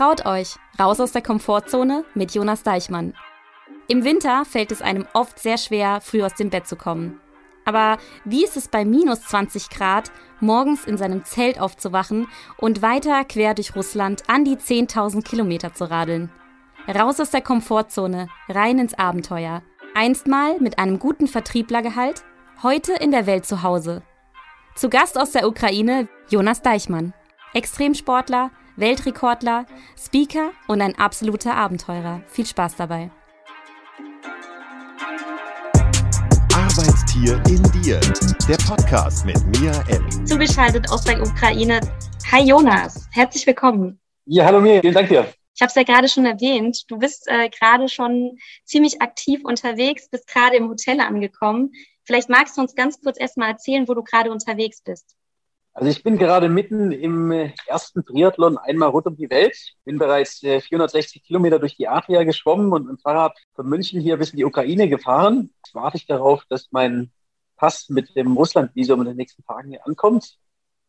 Traut euch, raus aus der Komfortzone mit Jonas Deichmann. Im Winter fällt es einem oft sehr schwer, früh aus dem Bett zu kommen. Aber wie ist es bei minus 20 Grad, morgens in seinem Zelt aufzuwachen und weiter quer durch Russland an die 10.000 Kilometer zu radeln? Raus aus der Komfortzone, rein ins Abenteuer. Einstmal mit einem guten Vertrieblergehalt, heute in der Welt zu Hause. Zu Gast aus der Ukraine Jonas Deichmann, Extremsportler, Weltrekordler, Speaker und ein absoluter Abenteurer. Viel Spaß dabei. Arbeitstier in dir, der Podcast mit Mia N. Zugeschaltet aus der Ukraine. Hi Jonas, herzlich willkommen. Ja, hallo Mia, vielen Dank dir. Ich habe es ja gerade schon erwähnt, du bist äh, gerade schon ziemlich aktiv unterwegs, bist gerade im Hotel angekommen. Vielleicht magst du uns ganz kurz erstmal erzählen, wo du gerade unterwegs bist. Also ich bin gerade mitten im äh, ersten Triathlon einmal rund um die Welt. Bin bereits 460 äh, Kilometer durch die Adria geschwommen und mit dem Fahrrad von München hier bis in die Ukraine gefahren. Jetzt warte ich darauf, dass mein Pass mit dem Russlandvisum in den nächsten Tagen hier ankommt.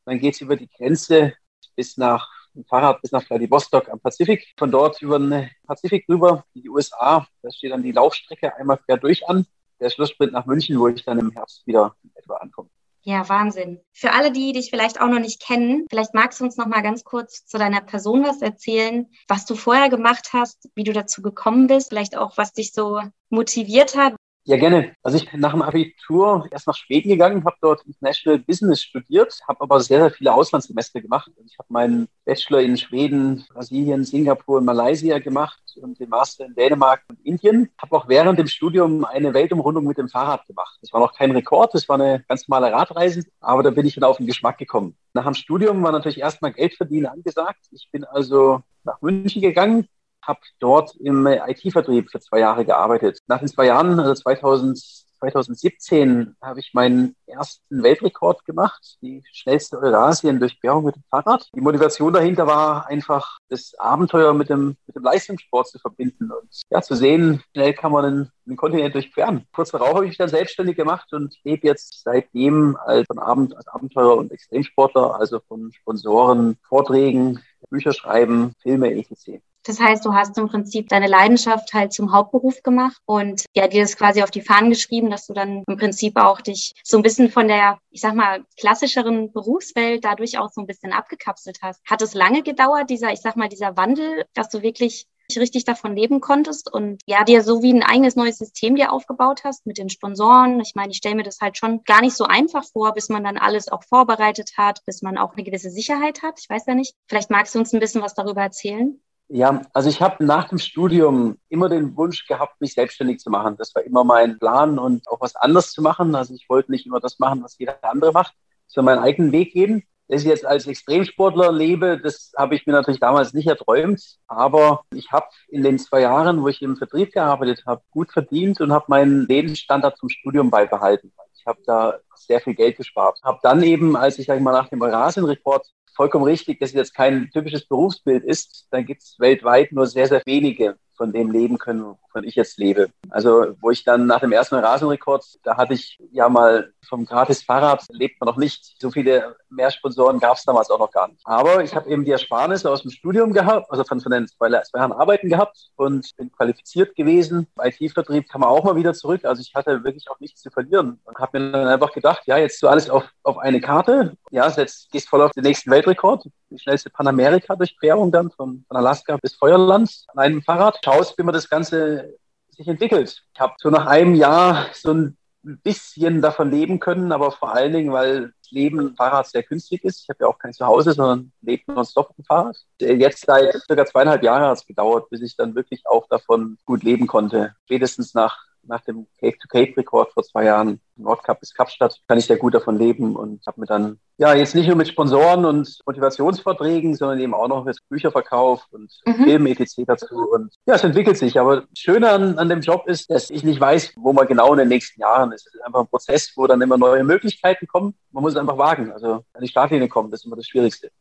Dann geht es über die Grenze bis nach ein Fahrrad bis nach Vladivostok am Pazifik. Von dort über den Pazifik rüber in die USA. Da steht dann die Laufstrecke einmal quer durch an. Der Schlusssprint nach München, wo ich dann im Herbst wieder etwa ankomme. Ja, Wahnsinn. Für alle, die dich vielleicht auch noch nicht kennen, vielleicht magst du uns noch mal ganz kurz zu deiner Person was erzählen, was du vorher gemacht hast, wie du dazu gekommen bist, vielleicht auch, was dich so motiviert hat, ja, gerne. Also ich bin nach dem Abitur erst nach Schweden gegangen, habe dort International Business studiert, habe aber sehr, sehr viele Auslandssemester gemacht. Also ich habe meinen Bachelor in Schweden, Brasilien, Singapur und Malaysia gemacht und den Master in Dänemark und Indien. Habe auch während dem Studium eine Weltumrundung mit dem Fahrrad gemacht. Das war noch kein Rekord, das war eine ganz normale Radreise, aber da bin ich dann auf den Geschmack gekommen. Nach dem Studium war natürlich erstmal Geld verdienen angesagt. Ich bin also nach München gegangen, habe dort im IT-Vertrieb für zwei Jahre gearbeitet. Nach den zwei Jahren, also 2000, 2017, habe ich meinen ersten Weltrekord gemacht, die schnellste Eurasien-Durchquerung mit dem Fahrrad. Die Motivation dahinter war einfach, das Abenteuer mit dem, mit dem Leistungssport zu verbinden und ja, zu sehen, schnell kann man einen, einen Kontinent durchqueren. Kurz darauf habe ich mich dann selbstständig gemacht und lebe jetzt seitdem als, Abend, als Abenteurer und Extremsportler, also von Sponsoren, Vorträgen, Bücher schreiben, Filme, etc. Das heißt, du hast im Prinzip deine Leidenschaft halt zum Hauptberuf gemacht und ja, dir das quasi auf die Fahnen geschrieben, dass du dann im Prinzip auch dich so ein bisschen von der, ich sag mal, klassischeren Berufswelt dadurch auch so ein bisschen abgekapselt hast. Hat es lange gedauert, dieser, ich sag mal, dieser Wandel, dass du wirklich richtig davon leben konntest und ja, dir so wie ein eigenes neues System dir aufgebaut hast mit den Sponsoren. Ich meine, ich stelle mir das halt schon gar nicht so einfach vor, bis man dann alles auch vorbereitet hat, bis man auch eine gewisse Sicherheit hat. Ich weiß ja nicht. Vielleicht magst du uns ein bisschen was darüber erzählen. Ja, also ich habe nach dem Studium immer den Wunsch gehabt, mich selbstständig zu machen. Das war immer mein Plan und auch was anderes zu machen. Also ich wollte nicht immer das machen, was jeder andere macht, sondern meinen eigenen Weg gehen. Dass ich jetzt als Extremsportler lebe, das habe ich mir natürlich damals nicht erträumt. Aber ich habe in den zwei Jahren, wo ich im Vertrieb gearbeitet habe, gut verdient und habe meinen Lebensstandard zum Studium beibehalten. Ich habe da sehr viel Geld gespart. Habe dann eben, als ich sag ich mal nach dem Eurasien-Report vollkommen richtig, dass es jetzt kein typisches Berufsbild ist. Dann gibt es weltweit nur sehr, sehr wenige, von dem leben können, wovon ich jetzt lebe. Also wo ich dann nach dem ersten Rasenrekord, da hatte ich ja mal vom gratis Fahrrad, lebt man noch nicht. So viele mehr Sponsoren gab es damals auch noch gar nicht. Aber ich habe eben die Ersparnisse aus dem Studium gehabt, also von, von den zwei, zwei Jahren Arbeiten gehabt und bin qualifiziert gewesen. IT-Vertrieb kam auch mal wieder zurück. Also ich hatte wirklich auch nichts zu verlieren und habe mir dann einfach gedacht, ja, jetzt so alles auf, auf eine Karte. Ja, jetzt gehst voll auf den nächsten Weltrekord. Die schnellste Panamerika-Durchquerung dann von, von Alaska bis Feuerland an einem Fahrrad. Schaust, wie man das Ganze sich entwickelt. Ich habe so nach einem Jahr so ein bisschen davon leben können, aber vor allen Dingen, weil das Leben Fahrrad sehr günstig ist. Ich habe ja auch kein Zuhause, sondern lebe nonstop auf dem Fahrrad. Jetzt seit circa zweieinhalb Jahren hat es gedauert, bis ich dann wirklich auch davon gut leben konnte. Spätestens nach nach dem Cape-to-Cape-Rekord vor zwei Jahren, Nordcup bis Kapstadt, kann ich sehr gut davon leben und habe mir dann, ja, jetzt nicht nur mit Sponsoren und Motivationsverträgen, sondern eben auch noch mit Bücherverkauf und mhm. Etc. dazu. Und ja, es entwickelt sich. Aber Schöne an, an dem Job ist, dass ich nicht weiß, wo man genau in den nächsten Jahren ist. Es ist einfach ein Prozess, wo dann immer neue Möglichkeiten kommen. Man muss es einfach wagen. Also an die Startlinie kommen, das ist immer das Schwierigste.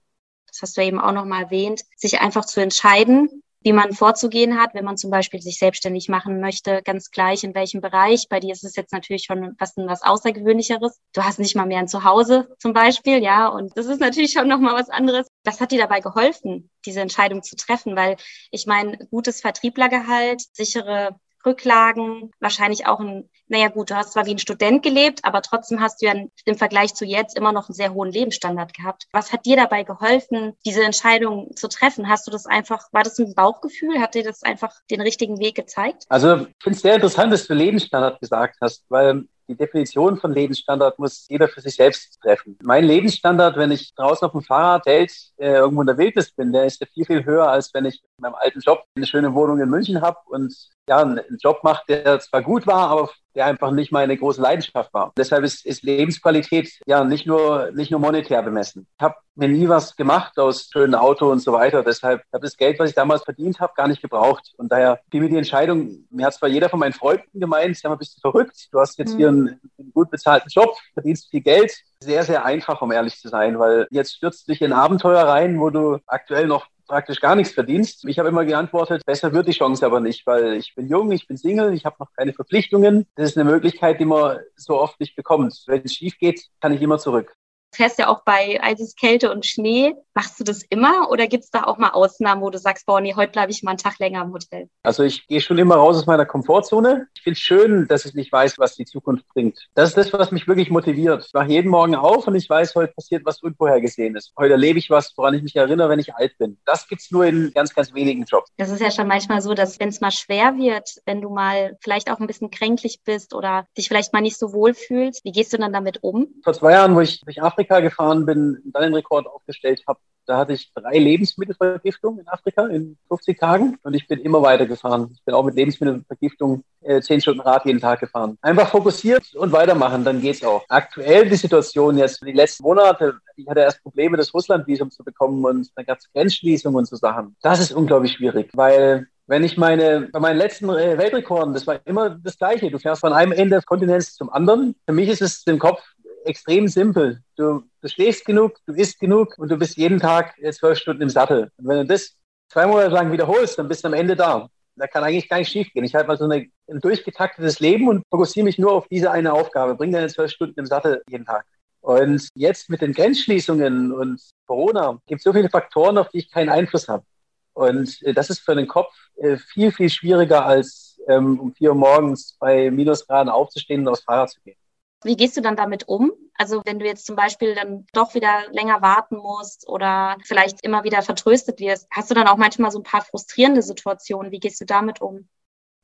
Das hast du eben auch nochmal erwähnt, sich einfach zu entscheiden, wie man vorzugehen hat, wenn man zum Beispiel sich selbstständig machen möchte, ganz gleich in welchem Bereich. Bei dir ist es jetzt natürlich schon was, was Außergewöhnlicheres. Du hast nicht mal mehr ein Zuhause zum Beispiel, ja, und das ist natürlich schon nochmal was anderes. Was hat dir dabei geholfen, diese Entscheidung zu treffen? Weil ich meine, gutes Vertrieblergehalt, sichere Rücklagen, wahrscheinlich auch ein, naja gut, du hast zwar wie ein Student gelebt, aber trotzdem hast du ja im Vergleich zu jetzt immer noch einen sehr hohen Lebensstandard gehabt. Was hat dir dabei geholfen, diese Entscheidung zu treffen? Hast du das einfach, war das ein Bauchgefühl? Hat dir das einfach den richtigen Weg gezeigt? Also ich finde es sehr interessant, dass du Lebensstandard gesagt hast, weil die Definition von Lebensstandard muss jeder für sich selbst treffen. Mein Lebensstandard, wenn ich draußen auf dem Fahrrad hält, äh, irgendwo in der Wildnis bin, der ist ja viel, viel höher, als wenn ich in meinem alten Job eine schöne Wohnung in München habe und ja, einen Job macht, der zwar gut war, aber der einfach nicht meine große Leidenschaft war. Deshalb ist, ist Lebensqualität ja nicht nur, nicht nur monetär bemessen. Ich habe mir nie was gemacht aus schönen Auto und so weiter. Deshalb habe das Geld, was ich damals verdient habe, gar nicht gebraucht. Und daher fiel mir die Entscheidung, mir hat zwar jeder von meinen Freunden gemeint, sag mal, bist du verrückt? Du hast jetzt mhm. hier einen, einen gut bezahlten Job, verdienst viel Geld. Sehr, sehr einfach, um ehrlich zu sein, weil jetzt stürzt dich in Abenteuer rein, wo du aktuell noch praktisch gar nichts verdienst. Ich habe immer geantwortet, besser wird die Chance aber nicht, weil ich bin jung, ich bin Single, ich habe noch keine Verpflichtungen. Das ist eine Möglichkeit, die man so oft nicht bekommt. Wenn es schief geht, kann ich immer zurück fährst ja auch bei Eises, Kälte und Schnee. Machst du das immer oder gibt es da auch mal Ausnahmen, wo du sagst, boah, nee, heute bleibe ich mal einen Tag länger im Hotel? Also ich gehe schon immer raus aus meiner Komfortzone. Ich finde es schön, dass ich nicht weiß, was die Zukunft bringt. Das ist das, was mich wirklich motiviert. Ich wache jeden Morgen auf und ich weiß, heute passiert was Unvorhergesehenes. Heute erlebe ich was, woran ich mich erinnere, wenn ich alt bin. Das gibt es nur in ganz, ganz wenigen Jobs. Das ist ja schon manchmal so, dass wenn es mal schwer wird, wenn du mal vielleicht auch ein bisschen kränklich bist oder dich vielleicht mal nicht so wohl fühlst, wie gehst du dann damit um? Vor zwei Jahren, wo ich durch Afrika gefahren bin, dann den Rekord aufgestellt habe, da hatte ich drei Lebensmittelvergiftungen in Afrika in 50 Tagen und ich bin immer weitergefahren. Ich bin auch mit Lebensmittelvergiftung äh, zehn Stunden Rad jeden Tag gefahren. Einfach fokussiert und weitermachen, dann geht's auch. Aktuell die Situation jetzt, die letzten Monate, ich hatte erst Probleme, das Russland-Visum zu bekommen und dann gab es Grenzschließungen und so Sachen. Das ist unglaublich schwierig, weil wenn ich meine, bei meinen letzten äh, Weltrekorden, das war immer das Gleiche. Du fährst von einem Ende des Kontinents zum anderen. Für mich ist es im Kopf extrem simpel. Du, du schläfst genug, du isst genug und du bist jeden Tag zwölf Stunden im Sattel. Und wenn du das zwei Monate lang wiederholst, dann bist du am Ende da. Da kann eigentlich gar nicht schief gehen. Ich habe also eine, ein durchgetaktetes Leben und fokussiere mich nur auf diese eine Aufgabe. Bring deine zwölf Stunden im Sattel jeden Tag. Und jetzt mit den Grenzschließungen und Corona gibt es so viele Faktoren, auf die ich keinen Einfluss habe. Und äh, das ist für den Kopf äh, viel, viel schwieriger, als ähm, um vier Uhr morgens bei Minusgraden aufzustehen und aufs Fahrrad zu gehen. Wie gehst du dann damit um? Also wenn du jetzt zum Beispiel dann doch wieder länger warten musst oder vielleicht immer wieder vertröstet wirst, hast du dann auch manchmal so ein paar frustrierende Situationen. Wie gehst du damit um?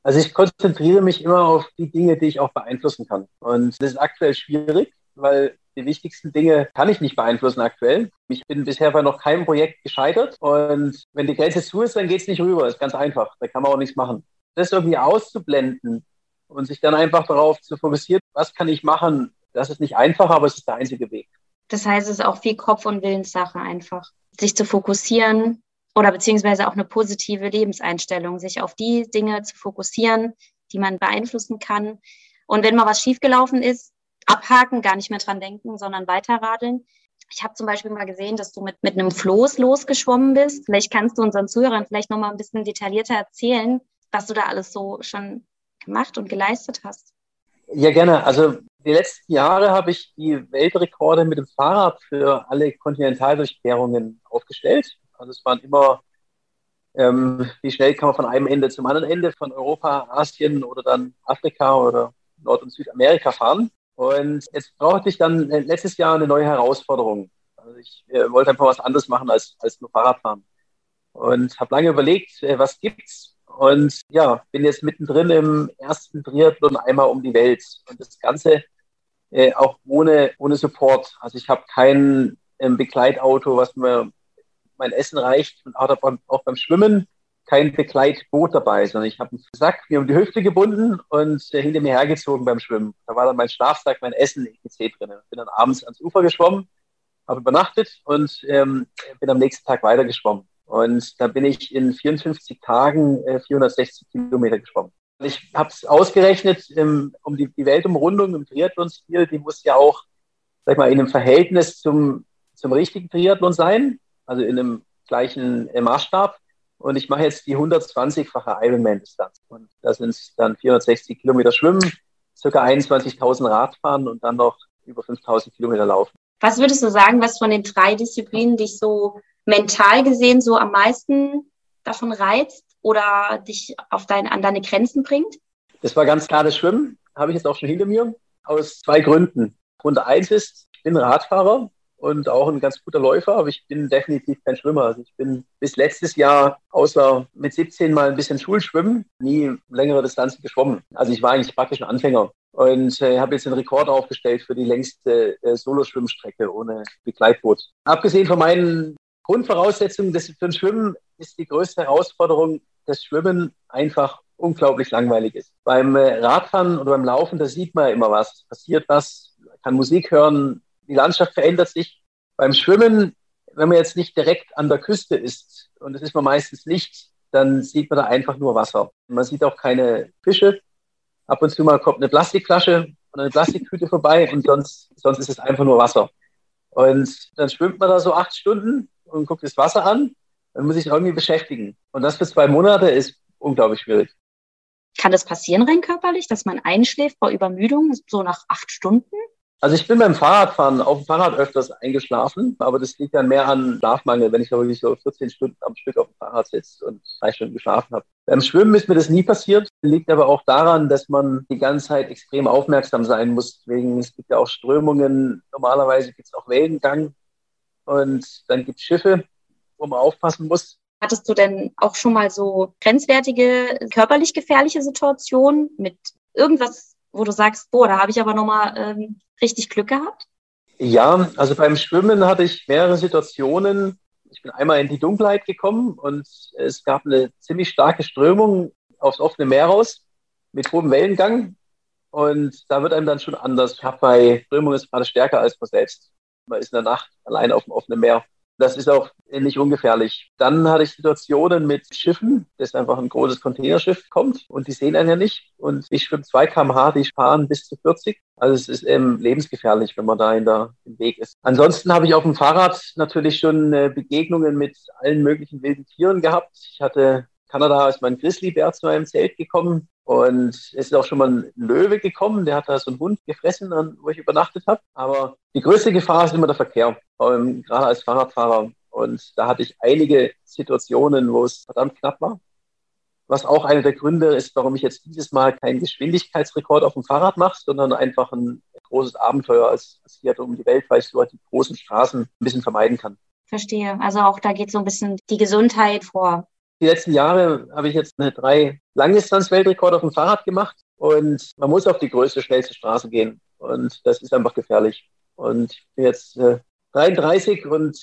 Also ich konzentriere mich immer auf die Dinge, die ich auch beeinflussen kann. Und das ist aktuell schwierig, weil die wichtigsten Dinge kann ich nicht beeinflussen aktuell. Ich bin bisher bei noch keinem Projekt gescheitert. Und wenn die Grenze zu ist, dann geht es nicht rüber. Das ist ganz einfach. Da kann man auch nichts machen. Das irgendwie auszublenden und sich dann einfach darauf zu fokussieren, was kann ich machen, das ist nicht einfach, aber es ist der einzige Weg. Das heißt, es ist auch viel Kopf- und Willenssache einfach, sich zu fokussieren oder beziehungsweise auch eine positive Lebenseinstellung, sich auf die Dinge zu fokussieren, die man beeinflussen kann. Und wenn mal was schiefgelaufen ist, abhaken, gar nicht mehr dran denken, sondern weiterradeln. Ich habe zum Beispiel mal gesehen, dass du mit, mit einem Floß losgeschwommen bist. Vielleicht kannst du unseren Zuhörern vielleicht noch mal ein bisschen detaillierter erzählen, was du da alles so schon gemacht und geleistet hast? Ja, gerne. Also die letzten Jahre habe ich die Weltrekorde mit dem Fahrrad für alle Kontinentaldurchquerungen aufgestellt. Also es waren immer, ähm, wie schnell kann man von einem Ende zum anderen Ende von Europa, Asien oder dann Afrika oder Nord- und Südamerika fahren. Und jetzt brauchte ich dann letztes Jahr eine neue Herausforderung. Also ich äh, wollte einfach was anderes machen als, als nur Fahrradfahren. Und habe lange überlegt, äh, was gibt's und ja, bin jetzt mittendrin im ersten Triathlon einmal um die Welt. Und das Ganze äh, auch ohne, ohne Support. Also ich habe kein ähm, Begleitauto, was mir mein Essen reicht. Und auch beim, auch beim Schwimmen kein Begleitboot dabei, sondern ich habe einen Sack mir um die Hüfte gebunden und äh, hinter mir hergezogen beim Schwimmen. Da war dann mein Schlafsack, mein Essen, etc. drin. Bin dann abends ans Ufer geschwommen, habe übernachtet und ähm, bin am nächsten Tag weiter geschwommen. Und da bin ich in 54 Tagen äh, 460 Kilometer geschwommen. Ich habe es ausgerechnet, ähm, um die, die Weltumrundung im Triathlon-Stil, die muss ja auch, sag ich mal, in einem Verhältnis zum, zum richtigen Triathlon sein, also in einem gleichen äh, Maßstab. Und ich mache jetzt die 120-fache Ironman-Distanz. Und da sind es dann 460 Kilometer Schwimmen, circa 21.000 Radfahren und dann noch über 5.000 Kilometer Laufen. Was würdest du sagen, was von den drei Disziplinen dich so mental gesehen so am meisten davon reizt oder dich auf dein, an deine Grenzen bringt? Das war ganz klar das Schwimmen, habe ich jetzt auch schon hinter mir, aus zwei Gründen. Grund eins ist, ich bin Radfahrer und auch ein ganz guter Läufer, aber ich bin definitiv kein Schwimmer. Also ich bin bis letztes Jahr außer mit 17 mal ein bisschen Schulschwimmen nie längere Distanzen geschwommen. Also ich war eigentlich praktisch ein Anfänger und äh, habe jetzt einen Rekord aufgestellt für die längste äh, Soloschwimmstrecke ohne Begleitboot. Abgesehen von meinen Grundvoraussetzungen des, für ein Schwimmen ist die größte Herausforderung, dass Schwimmen einfach unglaublich langweilig ist. Beim äh, Radfahren oder beim Laufen, da sieht man immer was, passiert was, kann Musik hören, die Landschaft verändert sich. Beim Schwimmen, wenn man jetzt nicht direkt an der Küste ist, und das ist man meistens nicht, dann sieht man da einfach nur Wasser. Man sieht auch keine Fische. Ab und zu mal kommt eine Plastikflasche oder eine Plastiktüte vorbei und sonst, sonst ist es einfach nur Wasser. Und dann schwimmt man da so acht Stunden und guckt das Wasser an. Dann muss ich irgendwie beschäftigen. Und das für zwei Monate ist unglaublich schwierig. Kann das passieren rein körperlich, dass man einschläft vor Übermüdung, so nach acht Stunden? Also ich bin beim Fahrradfahren auf dem Fahrrad öfters eingeschlafen, aber das liegt dann mehr an Schlafmangel, wenn ich da wirklich so 14 Stunden am Stück auf dem Fahrrad sitze und drei Stunden geschlafen habe. Beim Schwimmen ist mir das nie passiert, liegt aber auch daran, dass man die ganze Zeit extrem aufmerksam sein muss. Deswegen, es gibt ja auch Strömungen, normalerweise gibt es auch Wellengang und dann gibt es Schiffe, wo man aufpassen muss. Hattest du denn auch schon mal so grenzwertige, körperlich gefährliche Situationen mit irgendwas, wo du sagst, boah, da habe ich aber nochmal ähm, richtig Glück gehabt? Ja, also beim Schwimmen hatte ich mehrere Situationen. Ich bin einmal in die Dunkelheit gekommen und es gab eine ziemlich starke Strömung aufs offene Meer raus mit hohem Wellengang. Und da wird einem dann schon anders. Ich habe bei Strömung ist gerade stärker als man selbst. Man ist in der Nacht allein auf dem offenen Meer. Das ist auch nicht ungefährlich. Dann hatte ich Situationen mit Schiffen, dass einfach ein großes Containerschiff kommt und die sehen einen ja nicht. Und ich schwimme 2 km/h, die fahren bis zu 40. Also es ist eben lebensgefährlich, wenn man da in der, im Weg ist. Ansonsten habe ich auf dem Fahrrad natürlich schon äh, Begegnungen mit allen möglichen wilden Tieren gehabt. Ich hatte Kanada ist mein Grizzlybär zu meinem Zelt gekommen. Und es ist auch schon mal ein Löwe gekommen, der hat da so einen Hund gefressen, wo ich übernachtet habe. Aber die größte Gefahr ist immer der Verkehr, ähm, gerade als Fahrradfahrer. Und da hatte ich einige Situationen, wo es verdammt knapp war. Was auch einer der Gründe ist, warum ich jetzt dieses Mal keinen Geschwindigkeitsrekord auf dem Fahrrad mache, sondern einfach ein großes Abenteuer als, hier um die Welt, weil ich so die großen Straßen ein bisschen vermeiden kann. Verstehe. Also auch da geht so ein bisschen die Gesundheit vor. Die letzten Jahre habe ich jetzt eine drei Langdistanz-Weltrekord auf dem Fahrrad gemacht und man muss auf die größte, schnellste Straße gehen und das ist einfach gefährlich. Und ich bin jetzt äh, 33 und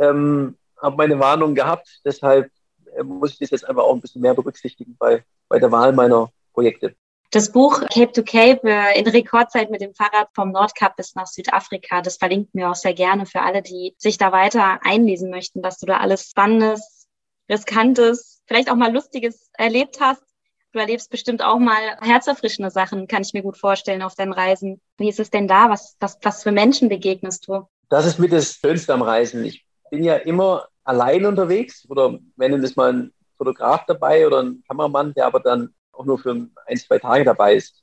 ähm, habe meine Warnung gehabt, deshalb äh, muss ich das jetzt einfach auch ein bisschen mehr berücksichtigen bei, bei der Wahl meiner Projekte. Das Buch Cape to Cape äh, in Rekordzeit mit dem Fahrrad vom Nordkap bis nach Südafrika, das verlinkt mir auch sehr gerne für alle, die sich da weiter einlesen möchten, was du da alles Spannendes Riskantes, vielleicht auch mal Lustiges erlebt hast. Du erlebst bestimmt auch mal herzerfrischende Sachen, kann ich mir gut vorstellen, auf deinen Reisen. Wie ist es denn da? Was, was, was für Menschen begegnest du? Das ist mit das Schönste am Reisen. Ich bin ja immer allein unterwegs oder wenn ist mal ein Fotograf dabei oder ein Kameramann, der aber dann auch nur für ein, zwei Tage dabei ist.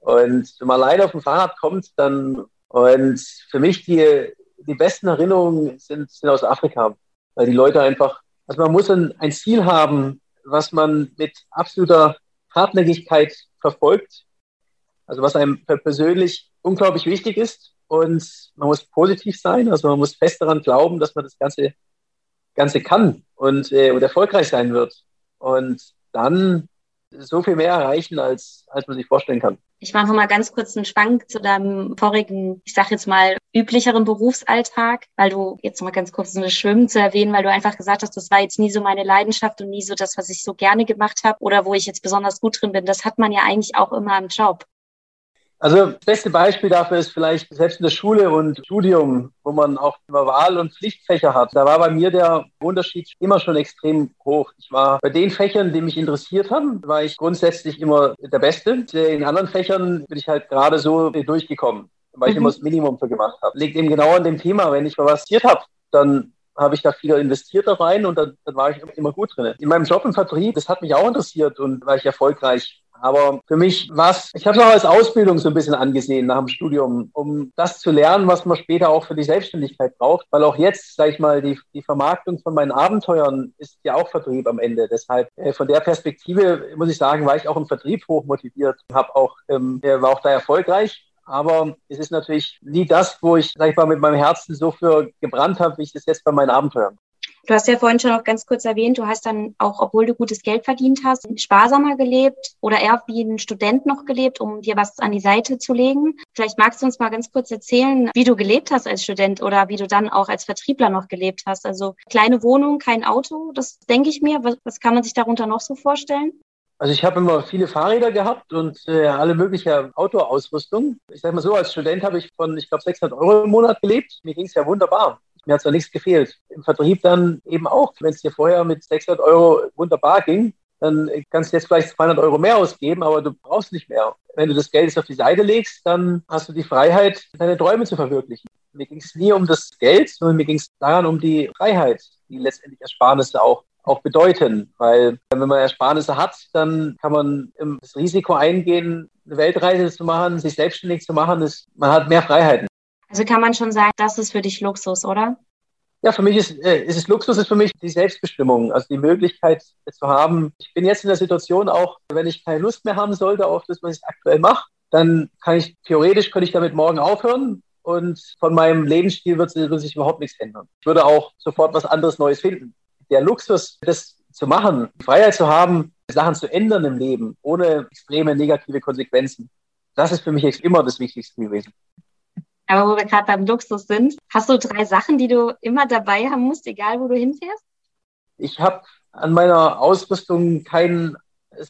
Und wenn man allein auf dem Fahrrad kommt, dann und für mich die, die besten Erinnerungen sind, sind aus Afrika, weil die Leute einfach also man muss ein, ein Ziel haben, was man mit absoluter Hartnäckigkeit verfolgt. Also was einem persönlich unglaublich wichtig ist. Und man muss positiv sein. Also man muss fest daran glauben, dass man das Ganze, Ganze kann und, äh, und erfolgreich sein wird. Und dann so viel mehr erreichen, als, als man sich vorstellen kann. Ich mache mal ganz kurz einen Schwank zu deinem vorigen, ich sage jetzt mal, üblicheren Berufsalltag, weil du jetzt mal ganz kurz eine Schwimmen zu erwähnen, weil du einfach gesagt hast, das war jetzt nie so meine Leidenschaft und nie so das, was ich so gerne gemacht habe oder wo ich jetzt besonders gut drin bin. Das hat man ja eigentlich auch immer im Job. Also das beste Beispiel dafür ist vielleicht selbst in der Schule und Studium, wo man auch immer Wahl- und Pflichtfächer hat. Da war bei mir der Unterschied immer schon extrem hoch. Ich war bei den Fächern, die mich interessiert haben, war ich grundsätzlich immer der Beste. In anderen Fächern bin ich halt gerade so durchgekommen, weil ich mhm. immer das Minimum für gemacht habe. Liegt eben genau an dem Thema. Wenn ich mal was habe, dann habe ich da viel investiert da rein und dann, dann war ich immer gut drin. In meinem Job im Vertrieb, das hat mich auch interessiert und war ich erfolgreich Aber für mich war es, ich habe es auch als Ausbildung so ein bisschen angesehen nach dem Studium, um das zu lernen, was man später auch für die Selbstständigkeit braucht. Weil auch jetzt, sage ich mal, die, die Vermarktung von meinen Abenteuern ist ja auch Vertrieb am Ende. Deshalb äh, von der Perspektive muss ich sagen, war ich auch im Vertrieb hoch motiviert, habe auch, ähm, war auch da erfolgreich. Aber es ist natürlich nie das, wo ich, sag ich mal, mit meinem Herzen so für gebrannt habe, wie ich das jetzt bei meinen Abenteuern. Du hast ja vorhin schon noch ganz kurz erwähnt, du hast dann auch, obwohl du gutes Geld verdient hast, sparsamer gelebt oder eher wie ein Student noch gelebt, um dir was an die Seite zu legen. Vielleicht magst du uns mal ganz kurz erzählen, wie du gelebt hast als Student oder wie du dann auch als Vertriebler noch gelebt hast. Also kleine Wohnung, kein Auto, das denke ich mir. Was, was kann man sich darunter noch so vorstellen? Also ich habe immer viele Fahrräder gehabt und äh, alle mögliche Autoausrüstung. Ich sage mal so, als Student habe ich von, ich glaube, 600 Euro im Monat gelebt. Mir ging es ja wunderbar. Mir hat zwar nichts gefehlt. Im Vertrieb dann eben auch. Wenn es dir vorher mit 600 Euro wunderbar ging, dann kannst du jetzt vielleicht 200 Euro mehr ausgeben, aber du brauchst nicht mehr. Wenn du das Geld jetzt auf die Seite legst, dann hast du die Freiheit, deine Träume zu verwirklichen. Mir ging es nie um das Geld, sondern mir ging es daran um die Freiheit, die letztendlich Ersparnisse auch auch bedeuten. Weil wenn man Ersparnisse hat, dann kann man das Risiko eingehen, eine Weltreise zu machen, sich selbstständig zu machen. Ist, man hat mehr Freiheiten. Also kann man schon sagen, das ist für dich Luxus, oder? Ja, für mich ist, äh, ist es Luxus, ist für mich die Selbstbestimmung, also die Möglichkeit zu haben. Ich bin jetzt in der Situation, auch wenn ich keine Lust mehr haben sollte auf das, was ich aktuell mache, dann kann ich theoretisch könnte ich damit morgen aufhören und von meinem Lebensstil wird, wird sich überhaupt nichts ändern. Ich würde auch sofort was anderes Neues finden. Der Luxus, das zu machen, die Freiheit zu haben, Sachen zu ändern im Leben, ohne extreme negative Konsequenzen, das ist für mich immer das Wichtigste gewesen. Aber wo wir gerade beim Luxus sind, hast du drei Sachen, die du immer dabei haben musst, egal wo du hinfährst? Ich habe an meiner Ausrüstung keinen.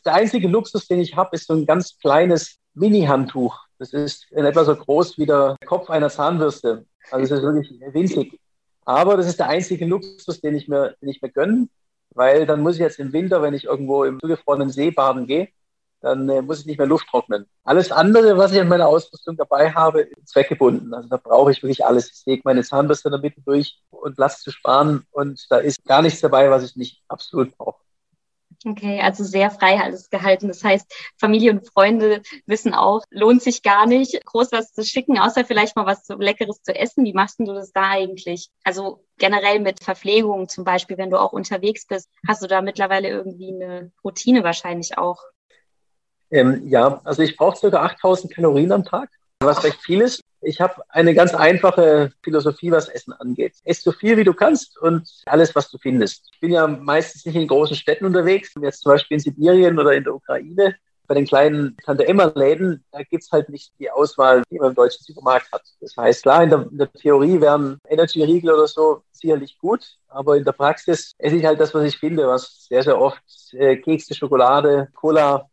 Der einzige Luxus, den ich habe, ist so ein ganz kleines Mini-Handtuch. Das ist in etwa so groß wie der Kopf einer Zahnbürste. Also es ist wirklich winzig. Aber das ist der einzige Luxus, den ich mir, den ich mir gönne, weil dann muss ich jetzt im Winter, wenn ich irgendwo im zugefrorenen See baden gehe, dann äh, muss ich nicht mehr Luft trocknen. Alles andere, was ich in meiner Ausrüstung dabei habe, zweckgebunden. Also da brauche ich wirklich alles. Ich säge meine Zahnbürste in der Mitte durch und Platz zu sparen und da ist gar nichts dabei, was ich nicht absolut brauche. Okay, also sehr frei alles gehalten. Das heißt, Familie und Freunde wissen auch, lohnt sich gar nicht, groß was zu schicken, außer vielleicht mal was Leckeres zu essen. Wie machst du das da eigentlich? Also generell mit Verpflegung zum Beispiel, wenn du auch unterwegs bist, hast du da mittlerweile irgendwie eine Routine wahrscheinlich auch? Ähm, ja, also ich brauche circa 8000 Kalorien am Tag, was recht viel ist. Ich habe eine ganz einfache Philosophie, was Essen angeht. Ess so viel, wie du kannst und alles, was du findest. Ich bin ja meistens nicht in großen Städten unterwegs, jetzt zum Beispiel in Sibirien oder in der Ukraine. Bei den kleinen Tante-Emma-Läden, da gibt's halt nicht die Auswahl, die man im deutschen Supermarkt hat. Das heißt, klar, in der, in der Theorie wären Energy-Riegel oder so sicherlich gut, aber in der Praxis esse ich halt das, was ich finde, was sehr, sehr oft äh, Kekse, Schokolade, Cola,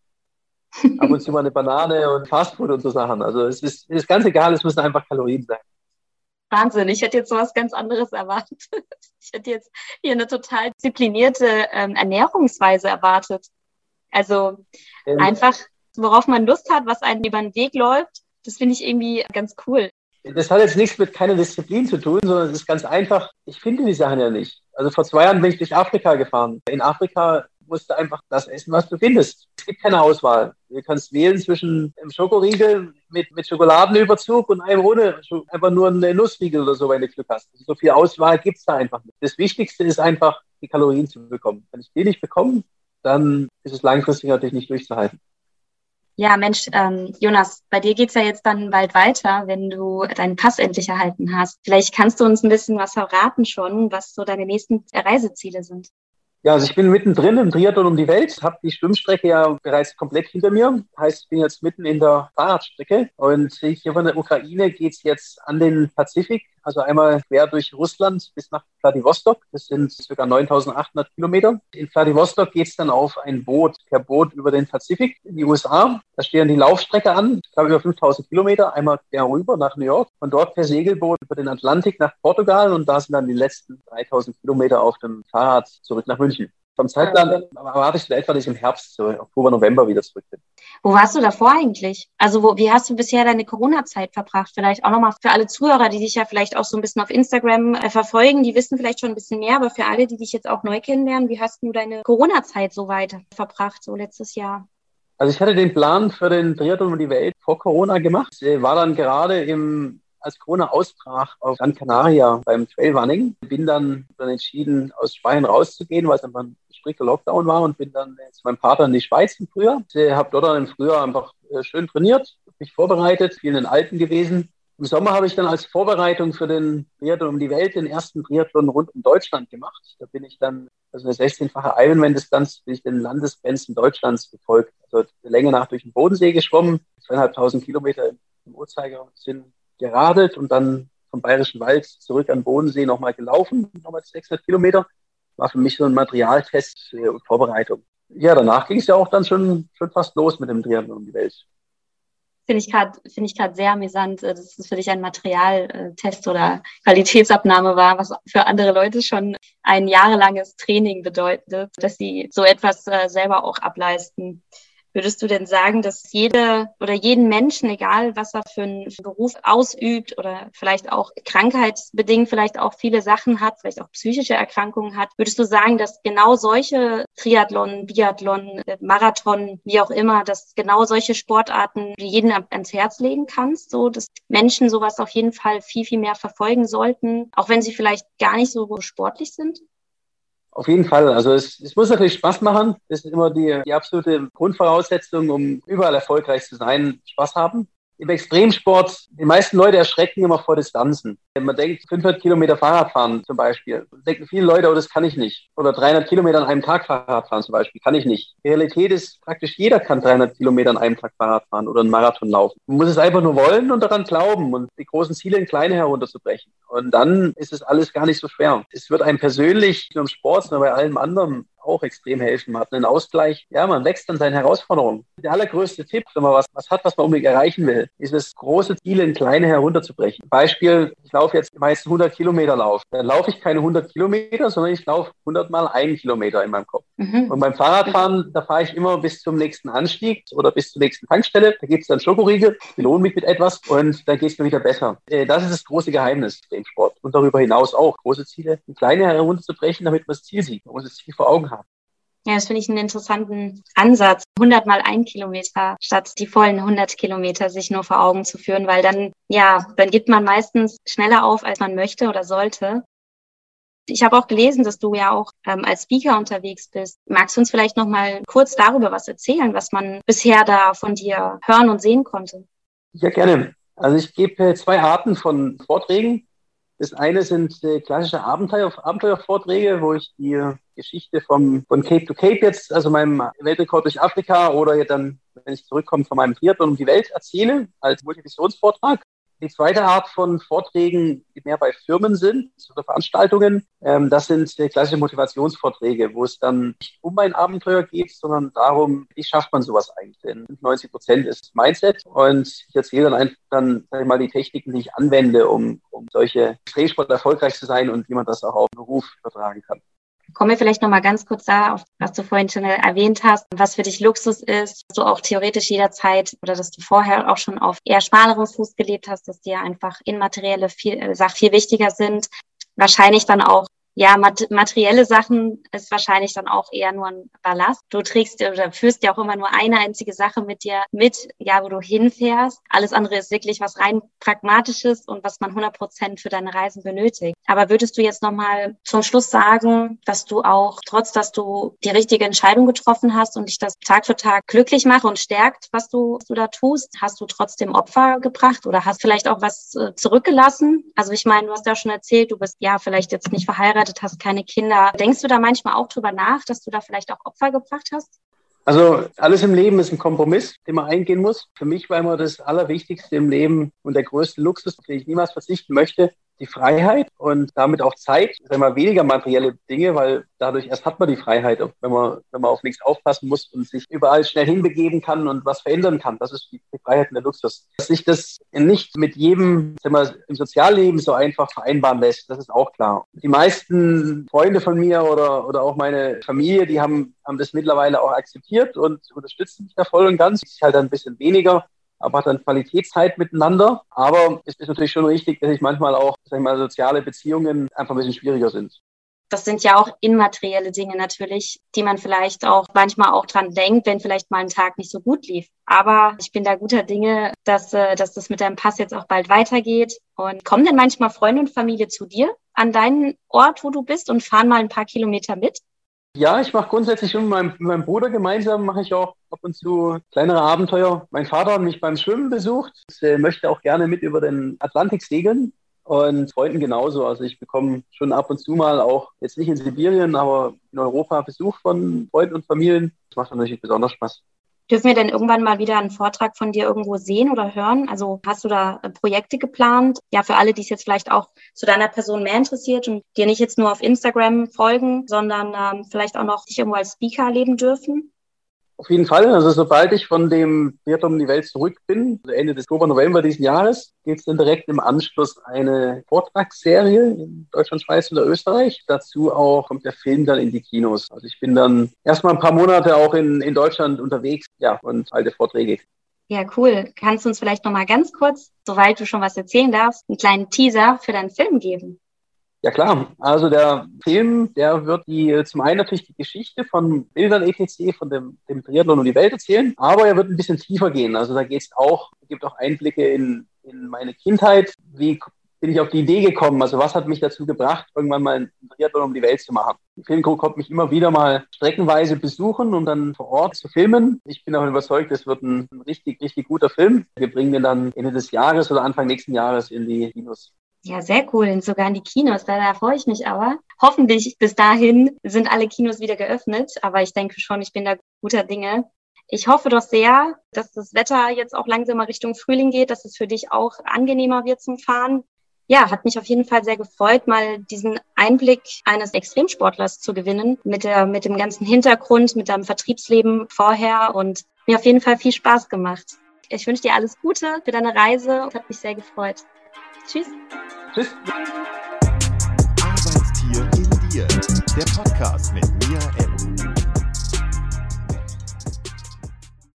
ab und zu mal eine Banane und Fastfood und so Sachen. Also es ist, ist ganz egal, es müssen einfach Kalorien sein. Wahnsinn, ich hätte jetzt was ganz anderes erwartet. Ich hätte jetzt hier eine total disziplinierte ähm, Ernährungsweise erwartet. Also ähm, einfach, worauf man Lust hat, was einem über den Weg läuft, das finde ich irgendwie ganz cool. Das hat jetzt nichts mit keiner Disziplin zu tun, sondern es ist ganz einfach, ich finde die Sachen ja nicht. Also vor zwei Jahren bin ich durch Afrika gefahren. In Afrika musst du einfach das essen, was du findest. Es gibt keine Auswahl. Du kannst wählen zwischen einem Schokoriegel mit, mit Schokoladenüberzug und einem ohne, einfach nur eine Nussriegel oder so, wenn du Glück hast. So viel Auswahl gibt es da einfach nicht. Das Wichtigste ist einfach, die Kalorien zu bekommen. Wenn ich die nicht bekomme, dann ist es langfristig natürlich nicht durchzuhalten. Ja, Mensch, ähm, Jonas, bei dir geht's ja jetzt dann bald weiter, wenn du deinen Pass endlich erhalten hast. Vielleicht kannst du uns ein bisschen was verraten schon, was so deine nächsten Reiseziele sind. Ja, also ich bin mittendrin im Triathlon um die Welt, habe die Schwimmstrecke ja bereits komplett hinter mir. Heißt, ich bin jetzt mitten in der Fahrradstrecke und hier von der Ukraine geht's jetzt an den Pazifik, also einmal quer durch Russland bis nach Vladivostok. Das sind ca. 9800 Kilometer. In Vladivostok geht's dann auf ein Boot, per Boot über den Pazifik in die USA. Da stehen die Laufstrecke an, ich glaube über 5000 Kilometer, einmal quer rüber nach New York und dort per Segelboot über den Atlantik nach Portugal und da sind dann die letzten 3000 Kilometer auf dem Fahrrad zurück nach München. Vom Zeitplan erwarte ich etwa, dass ich im Herbst, so Oktober, November wieder zurück bin. Wo warst du davor eigentlich? Also wo, wie hast du bisher deine Corona-Zeit verbracht? Vielleicht auch nochmal für alle Zuhörer, die dich ja vielleicht auch so ein bisschen auf Instagram äh, verfolgen, die wissen vielleicht schon ein bisschen mehr, aber für alle, die dich jetzt auch neu kennenlernen, wie hast du deine Corona-Zeit so weit verbracht, so letztes Jahr? Also ich hatte den Plan für den Triathlon um die Welt vor Corona gemacht. Ich war dann gerade im als Corona ausbrach auf Gran Canaria beim Trailrunning, bin dann, dann entschieden, aus Spanien rauszugehen, weil es einfach ein strikter Lockdown war und bin dann zu meinem Vater in die Schweiz im Frühjahr. Ich habe dort dann im Frühjahr einfach äh, schön trainiert, mich vorbereitet, viel in den Alpen gewesen. Im Sommer habe ich dann als Vorbereitung für den Triathlon um die Welt den ersten Triathlon rund um Deutschland gemacht. Da bin ich dann, also eine 16-fache Ironman-Distanz, bin ich den Landesgrenzen Deutschlands gefolgt. Also der Länge nach durch den Bodensee geschwommen, zweieinhalbtausend Kilometer im Uhrzeigersinn geradelt und dann vom Bayerischen Wald zurück an Bodensee nochmal gelaufen, nochmal 600 Kilometer. War für mich so ein Materialtest und Vorbereitung. Ja, danach ging es ja auch dann schon, schon fast los mit dem Triathlon um die Welt. Finde ich gerade gerade sehr amüsant, äh, dass es für dich ein Materialtest oder Qualitätsabnahme war, was für andere Leute schon ein jahrelanges Training bedeutet, dass sie so etwas äh, selber auch ableisten. Würdest du denn sagen, dass jede oder jeden Menschen, egal was er für einen Beruf ausübt oder vielleicht auch krankheitsbedingt vielleicht auch viele Sachen hat, vielleicht auch psychische Erkrankungen hat, würdest du sagen, dass genau solche Triathlon, Biathlon, Marathon, wie auch immer, dass genau solche Sportarten jeden ans Herz legen kannst, so dass Menschen sowas auf jeden Fall viel, viel mehr verfolgen sollten, auch wenn sie vielleicht gar nicht so sportlich sind? Auf jeden Fall. Also es, es muss natürlich Spaß machen. Das ist immer die, die absolute Grundvoraussetzung, um überall erfolgreich zu sein. Spaß haben im Extremsport, die meisten Leute erschrecken immer vor Distanzen. Wenn man denkt, 500 Kilometer Fahrrad fahren zum Beispiel, denken viele Leute, oh, das kann ich nicht. Oder 300 Kilometer an einem Tag Fahrrad fahren zum Beispiel, kann ich nicht. Die Realität ist, praktisch jeder kann 300 Kilometer an einem Tag Fahrrad fahren oder einen Marathon laufen. Man muss es einfach nur wollen und daran glauben und die großen Ziele in kleine herunterzubrechen. Und dann ist es alles gar nicht so schwer. Es wird einem persönlich, nicht nur im Sport, sondern bei allem anderen auch extrem helfen. Man hat einen Ausgleich. Ja, man wächst an seinen Herausforderungen. Der allergrößte Tipp, wenn man was, was hat, was man unbedingt erreichen will, ist es, große Ziele in kleine herunterzubrechen. Beispiel, ich laufe jetzt meist 100 Kilometer Lauf. Dann laufe ich keine 100 Kilometer, sondern ich laufe 100 mal einen Kilometer in meinem Kopf. Mhm. Und beim Fahrradfahren, da fahre ich immer bis zum nächsten Anstieg oder bis zur nächsten Tankstelle. Da gibt es dann Schokoriegel, belohne mich mit etwas und dann geht es mir wieder besser. Äh, das ist das große Geheimnis im Sport. Und darüber hinaus auch, große Ziele in kleine herunterzubrechen, damit man das Ziel sieht. Man muss das Ziel vor Augen haben. Ja, das finde ich einen interessanten Ansatz. 100 mal ein Kilometer statt die vollen 100 Kilometer sich nur vor Augen zu führen, weil dann, ja, dann gibt man meistens schneller auf, als man möchte oder sollte. Ich habe auch gelesen, dass du ja auch ähm, als Speaker unterwegs bist. Magst du uns vielleicht noch mal kurz darüber was erzählen, was man bisher da von dir hören und sehen konnte? Ja, gerne. Also ich gebe zwei Arten von Vorträgen. Das eine sind äh, klassische Abenteuer, Abenteuervorträge, wo ich die Geschichte vom, von Cape to Cape jetzt, also meinem Weltrekord durch Afrika oder jetzt dann, wenn ich zurückkomme, von meinem Triathlon um die Welt erzähle, als Multivisionsvortrag. Die zweite Art von Vorträgen, die mehr bei Firmen sind oder Veranstaltungen, ähm, das sind klassische Motivationsvorträge, wo es dann nicht um ein Abenteuer geht, sondern darum, wie schafft man sowas eigentlich? Denn 90 Prozent ist Mindset und ich erzähle dann einfach dann, sag ich mal, die Techniken, die ich anwende, um, um solche Extremsport erfolgreich zu sein und wie man das auch auf den Beruf übertragen kann. Kommen wir vielleicht noch mal ganz kurz darauf, was du vorhin schon erwähnt hast, was für dich Luxus ist, dass du auch theoretisch jederzeit oder dass du vorher auch schon auf eher schmalerem Fuß gelebt hast, dass dir einfach immaterielle viel, äh, Sachen viel wichtiger sind. Wahrscheinlich dann auch ja, materielle Sachen ist wahrscheinlich dann auch eher nur ein Ballast. Du trägst oder führst ja auch immer nur eine einzige Sache mit dir mit, ja, wo du hinfährst. Alles andere ist wirklich was rein pragmatisches und was man 100 Prozent für deine Reisen benötigt. Aber würdest du jetzt nochmal zum Schluss sagen, dass du auch, trotz dass du die richtige Entscheidung getroffen hast und dich das Tag für Tag glücklich macht und stärkt, was du, was du da tust, hast du trotzdem Opfer gebracht oder hast vielleicht auch was äh, zurückgelassen? Also ich meine, du hast ja schon erzählt, du bist ja vielleicht jetzt nicht verheiratet geheiratet hast, keine Kinder. Denkst du da manchmal auch drüber nach, dass du da vielleicht auch Opfer gebracht hast? Also alles im Leben ist ein Kompromiss, den man eingehen muss. Für mich war immer das Allerwichtigste im Leben und der größte Luxus, den ich niemals verzichten möchte, die Freiheit und damit auch Zeit, sagen wir weniger materielle Dinge, weil dadurch erst hat man die Freiheit, wenn man, wenn man auf nichts aufpassen muss und sich überall schnell hinbegeben kann und was verändern kann. Das ist die, Freiheit und der Luxus. Dass sich das nicht mit jedem, sagen wir, im Sozialleben so einfach vereinbaren lässt, das ist auch klar. Die meisten Freunde von mir oder, oder auch meine Familie, die haben, haben das mittlerweile auch akzeptiert und unterstützen mich da voll und ganz. Ich halt ein bisschen weniger aber hat dann Qualitätszeit miteinander. Aber es ist natürlich schon richtig, dass ich manchmal auch, sag ich mal, soziale Beziehungen einfach ein bisschen schwieriger sind. das sind ja auch immaterielle Dinge natürlich, die man vielleicht auch manchmal auch dran denkt, wenn vielleicht mal ein Tag nicht so gut lief. Aber ich bin da guter Dinge, dass, äh, dass das mit deinem Pass jetzt auch bald weitergeht. Und kommen denn manchmal Freunde und Familie zu dir an deinen Ort, wo du bist und fahren mal ein paar Kilometer mit? Ja, ich mache grundsätzlich schon mit meinem, mit meinem Bruder gemeinsam, mache ich auch ab und zu kleinere Abenteuer. Mein Vater hat mich beim Schwimmen besucht, ich, möchte auch gerne mit über den Atlantik segeln und Freunden genauso. Also ich bekomme schon ab und zu mal auch, jetzt nicht in Sibirien, aber in Europa Besuch von Freunden und Familien. Das macht natürlich besonders Spaß. Dürfen wir denn irgendwann mal wieder einen Vortrag von dir irgendwo sehen oder hören? Also hast du da äh, Projekte geplant? Ja, für alle, die es jetzt vielleicht auch zu deiner Person mehr interessiert und dir nicht jetzt nur auf Instagram folgen, sondern ähm, vielleicht auch noch dich irgendwo als Speaker erleben dürfen? Auf jeden Fall. Also sobald ich von dem Triathlon um die Welt zurück bin, also Ende des Oktober, November diesen Jahres, geht es dann direkt im Anschluss eine Vortragsserie in Deutschland, Schweiz oder Österreich. Dazu auch kommt der Film dann in die Kinos. Also ich bin dann erstmal ein paar Monate auch in, in Deutschland unterwegs, ja, und halte Vorträge. Ja, cool. Kannst du uns vielleicht noch mal ganz kurz, soweit du schon was erzählen darfst, einen kleinen Teaser für deinen Film geben? Ja klar, also der Film, der wird die zum einen natürlich die Geschichte von Bildern etc., von dem, dem Triathlon um die Welt erzählen, aber er wird ein bisschen tiefer gehen. Also da geht es auch, gibt auch Einblicke in, in meine Kindheit, wie bin ich auf die Idee gekommen, also was hat mich dazu gebracht, irgendwann mal einen Triathlon um die Welt zu machen. Die Filmcrew kommt mich immer wieder mal streckenweise besuchen, um dann vor Ort zu filmen. Ich bin auch überzeugt, es wird ein, ein richtig, richtig guter Film. Wir bringen den dann Ende des Jahres oder Anfang nächsten Jahres in die Kinos. Ja, sehr cool. Sogar in die Kinos. Da, da freue ich mich aber. Hoffentlich bis dahin sind alle Kinos wieder geöffnet. Aber ich denke schon, ich bin da guter Dinge. Ich hoffe doch sehr, dass das Wetter jetzt auch langsam mal Richtung Frühling geht, dass es für dich auch angenehmer wird zum Fahren. Ja, hat mich auf jeden Fall sehr gefreut, mal diesen Einblick eines Extremsportlers zu gewinnen, mit, der, mit dem ganzen Hintergrund, mit deinem Vertriebsleben vorher und mir auf jeden Fall viel Spaß gemacht. Ich wünsche dir alles Gute für deine Reise und hat mich sehr gefreut. Tschüss. Tschüss. Arbeitstier in dir. Der Podcast mit Mia M.